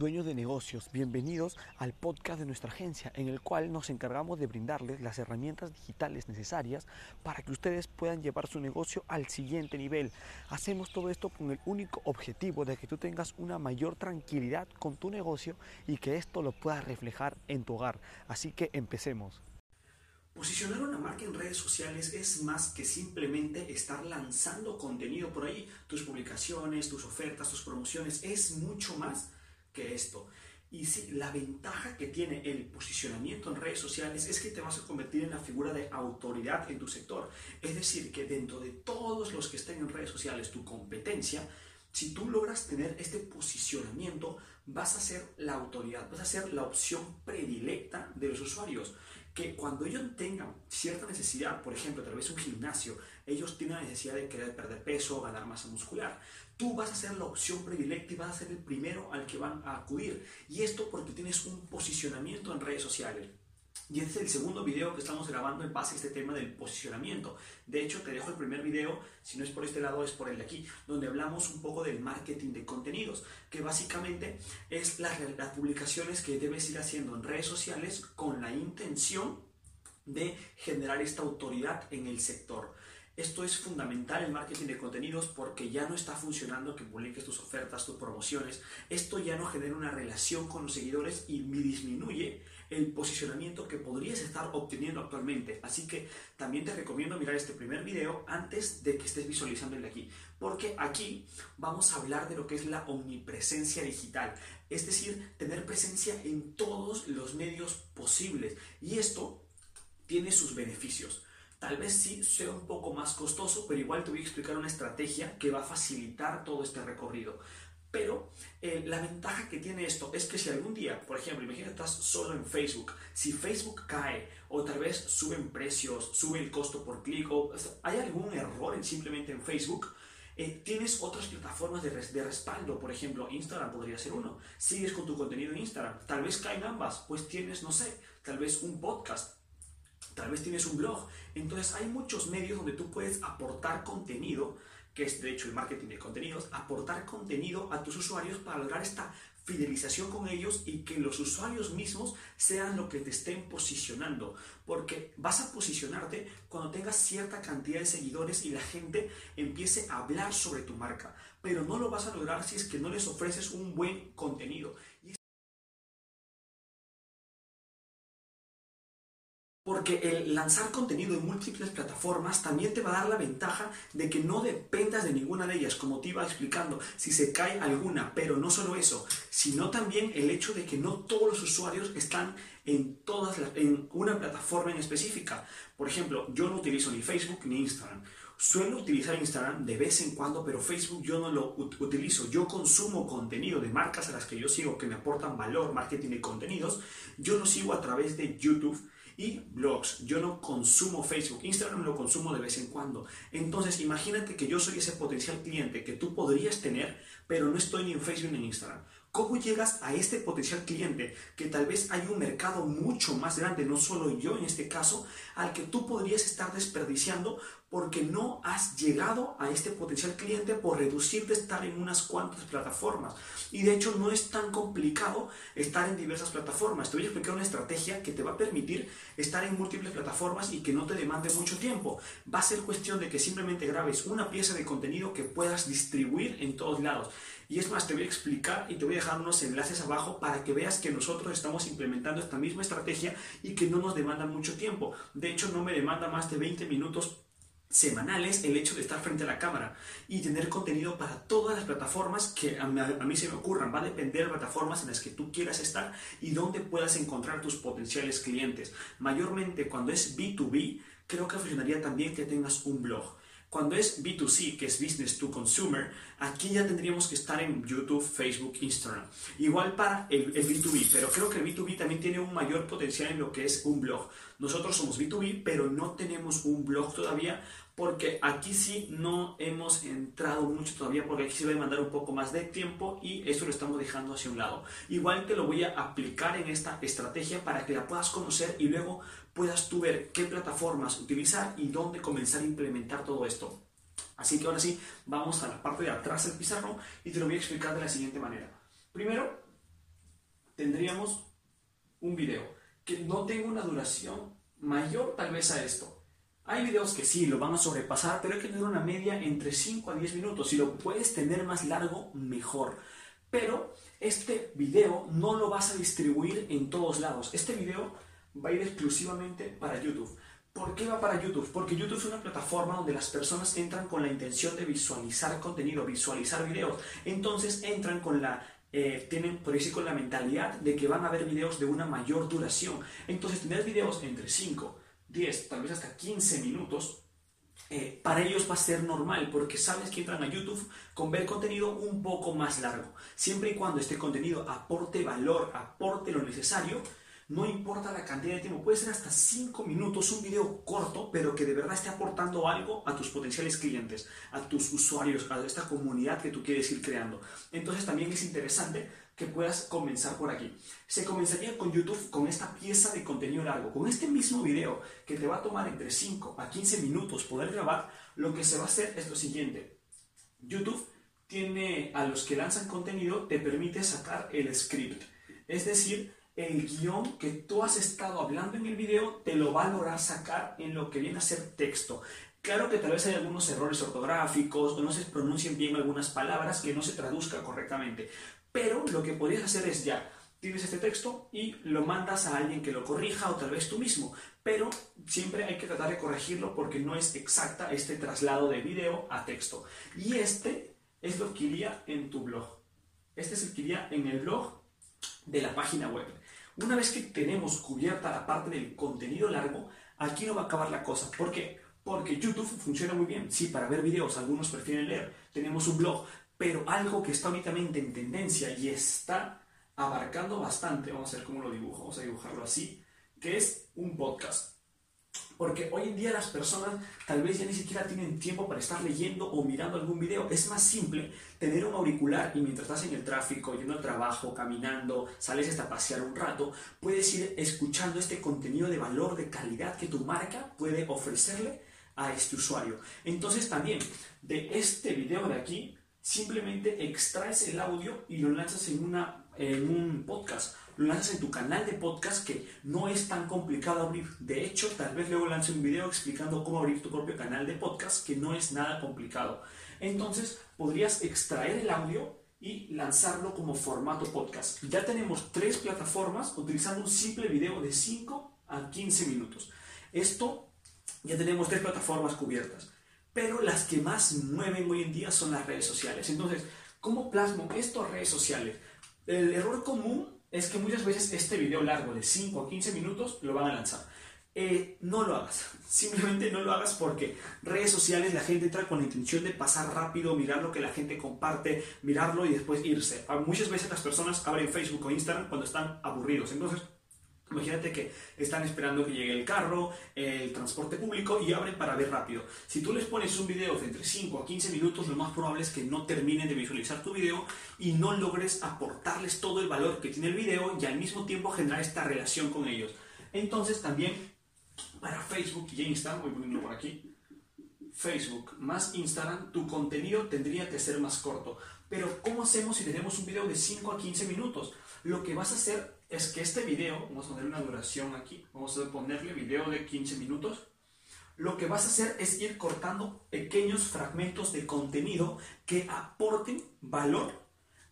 dueños de negocios, bienvenidos al podcast de nuestra agencia en el cual nos encargamos de brindarles las herramientas digitales necesarias para que ustedes puedan llevar su negocio al siguiente nivel. Hacemos todo esto con el único objetivo de que tú tengas una mayor tranquilidad con tu negocio y que esto lo puedas reflejar en tu hogar. Así que empecemos. Posicionar una marca en redes sociales es más que simplemente estar lanzando contenido por ahí, tus publicaciones, tus ofertas, tus promociones, es mucho más que esto. Y sí, la ventaja que tiene el posicionamiento en redes sociales es que te vas a convertir en la figura de autoridad en tu sector. Es decir, que dentro de todos los que estén en redes sociales, tu competencia, si tú logras tener este posicionamiento, vas a ser la autoridad, vas a ser la opción predilecta de los usuarios que cuando ellos tengan cierta necesidad, por ejemplo, a través de un gimnasio, ellos tienen la necesidad de querer perder peso o ganar masa muscular, tú vas a ser la opción predilecta y vas a ser el primero al que van a acudir. Y esto porque tienes un posicionamiento en redes sociales. Y este es el segundo video que estamos grabando en base a este tema del posicionamiento. De hecho, te dejo el primer video, si no es por este lado, es por el de aquí, donde hablamos un poco del marketing de contenidos, que básicamente es las, las publicaciones que debes ir haciendo en redes sociales con la intención de generar esta autoridad en el sector. Esto es fundamental en marketing de contenidos porque ya no está funcionando que publiques tus ofertas, tus promociones. Esto ya no genera una relación con los seguidores y disminuye el posicionamiento que podrías estar obteniendo actualmente. Así que también te recomiendo mirar este primer video antes de que estés visualizando el de aquí. Porque aquí vamos a hablar de lo que es la omnipresencia digital. Es decir, tener presencia en todos los medios posibles. Y esto tiene sus beneficios. Tal vez sí sea un poco más costoso, pero igual te voy a explicar una estrategia que va a facilitar todo este recorrido. Pero eh, la ventaja que tiene esto es que si algún día, por ejemplo, imagínate estás solo en Facebook, si Facebook cae o tal vez suben precios, sube el costo por clic o hay algún error en, simplemente en Facebook, eh, tienes otras plataformas de, de, respaldo, por ejemplo, Instagram podría ser uno. Sigues con tu contenido en Instagram, tal vez caen ambas, pues tienes, no sé, tal vez un podcast tal vez tienes un blog. Entonces hay muchos medios donde tú puedes aportar contenido, que es de hecho el marketing de contenidos, aportar contenido a tus usuarios para lograr esta fidelización con ellos y que los usuarios mismos sean lo que te estén posicionando. Porque vas a posicionarte cuando tengas cierta cantidad de seguidores y la gente empiece a hablar sobre tu marca. Pero no lo vas a lograr si es que no les ofreces un buen contenido. Porque el lanzar contenido en múltiples plataformas también te va a dar la ventaja de que no dependas de ninguna de ellas, como te iba explicando, si se cae alguna, pero no solo eso, sino también el hecho de que no todos los usuarios están en, todas en una plataforma en específica. Por ejemplo, yo no utilizo ni Facebook ni Instagram. Suelo utilizar Instagram de vez en cuando, pero Facebook yo no lo utilizo. Yo consumo contenido de marcas a las que yo sigo que me aportan valor, marketing y contenidos. Yo lo sigo a través de YouTube y blogs. Yo no consumo Facebook, Instagram lo consumo de vez en cuando. Entonces, imagínate que yo soy ese potencial cliente que tú podrías tener, pero no estoy ni en Facebook ni en Instagram. ¿Cómo llegas a este potencial cliente? Que tal vez hay un mercado mucho más grande, no solo yo en este caso, al que tú podrías estar desperdiciando porque no has llegado a este potencial cliente por reducirte estar en unas cuantas plataformas. Y de hecho no es tan complicado estar en diversas plataformas. Te voy a explicar una estrategia que te va a permitir estar en múltiples plataformas y que no te demande mucho tiempo. Va a ser cuestión de que simplemente grabes una pieza de contenido que puedas distribuir en todos lados. Y es más, te voy a explicar y te voy a dejar unos enlaces abajo para que veas que nosotros estamos implementando esta misma estrategia y que no nos demanda mucho tiempo. De hecho, no me demanda más de 20 minutos semanales el hecho de estar frente a la cámara y tener contenido para todas las plataformas que a mí, se me ocurran. Va a depender de plataformas en las que tú quieras estar y donde puedas encontrar tus potenciales clientes. Mayormente cuando es B2B, creo que funcionaría también que tengas un blog. Cuando es B2C, que es Business to Consumer, aquí ya tendríamos que estar en YouTube, Facebook, Instagram. Igual para el, el, B2B, pero creo que el B2B también tiene un mayor potencial en lo que es un blog. Nosotros somos B2B, pero no tenemos un blog todavía porque aquí sí no hemos entrado mucho todavía porque aquí se va a demandar un poco más de tiempo y eso lo estamos dejando hacia un lado. Igual te lo voy a aplicar en esta estrategia para que la puedas conocer y luego puedas tú ver qué plataformas utilizar y dónde comenzar a implementar todo esto. Así que ahora sí, vamos a la parte de atrás del pizarro y te lo voy a explicar de la siguiente manera. Primero, pondríamos un video que no tenga una duración mayor tal vez a esto. Hay videos que sí, lo van a sobrepasar, pero hay que tener una media entre 5 a 10 minutos. Si lo puedes tener más largo, mejor. Pero este video no lo vas a distribuir en todos lados. Este video va a ir exclusivamente para YouTube. ¿Por qué va para YouTube? Porque YouTube es una plataforma donde las personas entran con la intención de visualizar contenido, visualizar videos. Entonces entran con la eh, tienen por decir con la mentalidad de que van a ver videos de una mayor duración. Entonces tener videos entre 5, 10, tal vez hasta 15 minutos, eh, para ellos va a ser normal porque sabes que entran a YouTube con ver contenido un poco más largo. Siempre y cuando este contenido aporte valor, aporte lo necesario, no importa la cantidad de tiempo, puede ser hasta 5 minutos, un video corto, pero que de verdad esté aportando algo a tus potenciales clientes, a tus usuarios, a esta comunidad que tú quieres ir creando. Entonces también es interesante que puedas comenzar por aquí. Se comenzaría con YouTube con esta pieza de contenido largo, con este mismo video que te va a tomar entre 5 a 15 minutos poder grabar, lo que se va a hacer es lo siguiente. YouTube tiene a los que lanzan contenido, te permite sacar el script. Es decir, el guion que tú has estado hablando en el video te lo va a lograr sacar en lo que viene a ser texto. Claro que tal vez hay algunos errores ortográficos o no se pronuncien bien algunas palabras que no se traduzca correctamente. Pero lo que podrías hacer es ya, tienes este texto y lo mandas a alguien que lo corrija o tal vez tú mismo. Pero siempre hay que tratar de corregirlo porque no es exacta este traslado de video a texto. Y este es lo que iría en tu blog. Este es el que iría en el blog de la página web. Una vez que tenemos cubierta la parte del contenido largo, aquí no va a acabar la cosa. ¿Por qué? Porque YouTube funciona muy bien. Sí, para ver videos, algunos prefieren leer. Tenemos un blog, pero algo que está únicamente en tendencia y está abarcando bastante, vamos a ver cómo lo dibujo, vamos a dibujarlo así, que es un podcast. Porque hoy en día las personas tal vez ya ni siquiera tienen tiempo para estar leyendo o mirando algún video. Es más simple tener un auricular y mientras estás en el tráfico, yendo al trabajo, caminando, sales hasta pasear un rato, puedes ir escuchando este contenido de valor, de calidad que tu marca puede ofrecerle a este usuario. Entonces también de este video de aquí, simplemente extraes el audio y lo lanzas en, una, en un podcast lo lanzas en tu canal de podcast que no es tan complicado abrir. De hecho, tal vez luego lance un video explicando cómo abrir tu propio canal de podcast que no es nada complicado. Entonces, podrías extraer el audio y lanzarlo como formato podcast. Ya tenemos tres plataformas utilizando un simple video de 5 a 15 minutos. Esto ya tenemos tres plataformas cubiertas, pero las que más mueven hoy en día son las redes sociales. Entonces, ¿cómo plasmo esto a redes sociales? El error común es que muchas veces este video largo de 5 a 15 minutos lo van a lanzar. Eh, no lo hagas, simplemente no lo hagas porque redes sociales la gente entra con la intención de pasar rápido, mirar lo que la gente comparte, mirarlo y después irse. Muchas veces las personas abren Facebook o Instagram cuando están aburridos, entonces Imagínate que están esperando que llegue el carro, el transporte público y abren para ver rápido. Si tú les pones un video de entre 5 a 15 minutos, lo más probable es que no terminen de visualizar tu video y no logres aportarles todo el valor que tiene el video y al mismo tiempo generar esta relación con ellos. Entonces también para Facebook y Instagram, voy poniendo por aquí, Facebook más Instagram, tu contenido tendría que ser más corto. Pero ¿cómo hacemos si tenemos un video de 5 a 15 minutos? Lo que vas a hacer es que este video, vamos a poner una duración aquí, vamos a ponerle video de 15 minutos, lo que vas a hacer es ir cortando pequeños fragmentos de contenido que aporten valor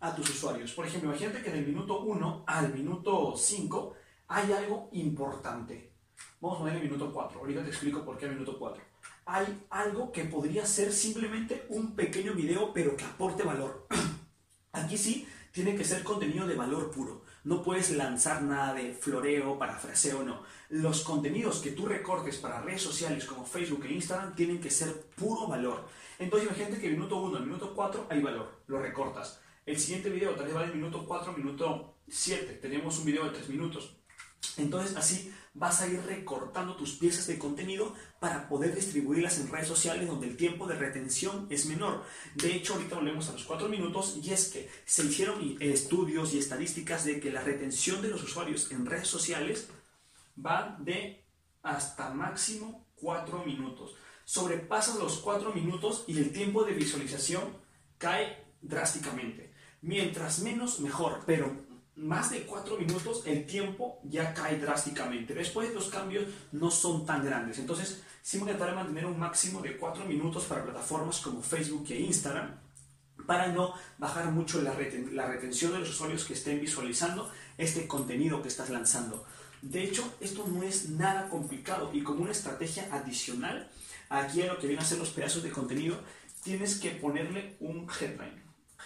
a tus usuarios. Por ejemplo, imagínate que del minuto 1 al minuto 5 hay algo importante. Vamos a poner el minuto 4. Ahorita te explico por qué el minuto 4. Hay algo que podría ser simplemente un pequeño video, pero que aporte valor. Aquí sí, tiene que ser contenido de valor puro. No puedes lanzar nada de floreo, parafraseo, no. Los contenidos que tú recortes para redes sociales como Facebook e Instagram tienen que ser puro valor. Entonces imagínate que minuto 1 al minuto 4 hay valor, lo recortas. El siguiente video tal vez va del minuto 4 al minuto 7. Tenemos un video de 3 minutos. Entonces así vas a ir recortando tus piezas de contenido para poder distribuirlas en redes sociales donde el tiempo de retención es menor. De hecho, ahorita volvemos a los 4 minutos y es que se hicieron estudios y estadísticas de que la retención de los usuarios en redes sociales va de hasta máximo 4 minutos. Sobrepasas los 4 minutos y el tiempo de visualización cae drásticamente. Mientras menos, mejor, pero más de 4 minutos, el tiempo ya cae drásticamente. Después los cambios no son tan grandes. Entonces, a tratar de mantener un máximo de 4 minutos para plataformas como Facebook e Instagram para no bajar mucho la, la retención de los usuarios que estén visualizando este contenido que estás lanzando. De hecho, esto no es nada complicado y como una estrategia adicional, aquí a lo que vienen a ser los pedazos de contenido, tienes que ponerle un headline.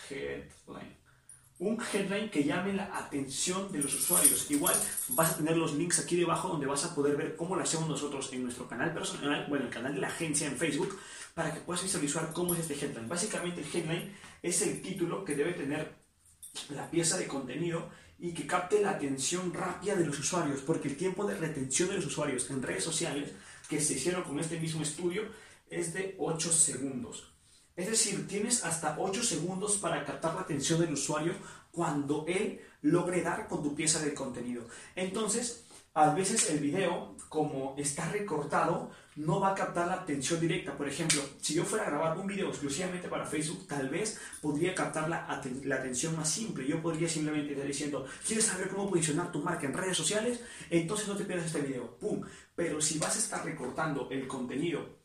Headline un headline que llame la atención de los usuarios. Igual vas a tener los links aquí debajo donde vas a poder ver cómo lo hacemos nosotros en nuestro canal personal, bueno, el canal de la agencia en Facebook, para que puedas visualizar cómo es este headline. Básicamente el headline es el título que debe tener la pieza de contenido y que capte la atención rápida de los usuarios, porque el tiempo de retención de los usuarios en redes sociales que se hicieron con este mismo estudio es de 8 segundos. Es decir, tienes hasta 8 segundos para captar la atención del usuario cuando él logre dar con tu pieza de contenido. Entonces, a veces el video, como está recortado, no va a captar la atención directa. Por ejemplo, si yo fuera a grabar un video exclusivamente para Facebook, tal vez podría captar la, atención más simple. Yo podría simplemente estar diciendo, ¿quieres saber cómo posicionar tu marca en redes sociales? Entonces no te pierdas este video. ¡Pum! Pero si vas a estar recortando el contenido,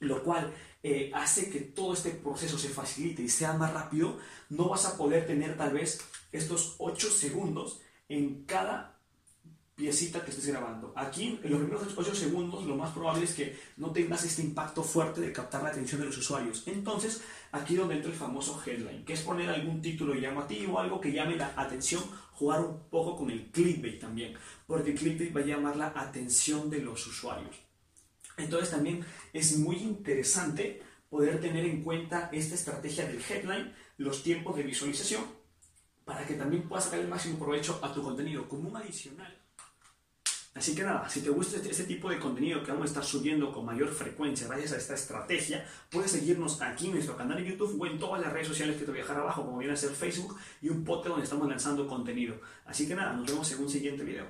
lo cual eh, hace que todo este proceso se facilite y sea más rápido, no vas a poder tener tal vez estos 8 segundos en cada piecita que estés grabando. Aquí, en los primeros 8 segundos, lo más probable es que no tengas este impacto fuerte de captar la atención de los usuarios. Entonces, aquí donde entra el famoso headline, que es poner algún título llamativo, algo que llame la atención, jugar un poco con el clickbait también, porque el clickbait va a llamar la atención de los usuarios. Entonces también es muy interesante poder tener en cuenta esta estrategia del headline, los tiempos de visualización, para que también puedas sacar el máximo provecho a tu contenido como un adicional. Así que nada, si te gusta este, este, tipo de contenido que vamos a estar subiendo con mayor frecuencia gracias a esta estrategia, puedes seguirnos aquí en nuestro canal de YouTube o en todas las redes sociales que te voy a dejar abajo, como viene a ser Facebook y un podcast donde estamos lanzando contenido. Así que nada, nos vemos en un siguiente video.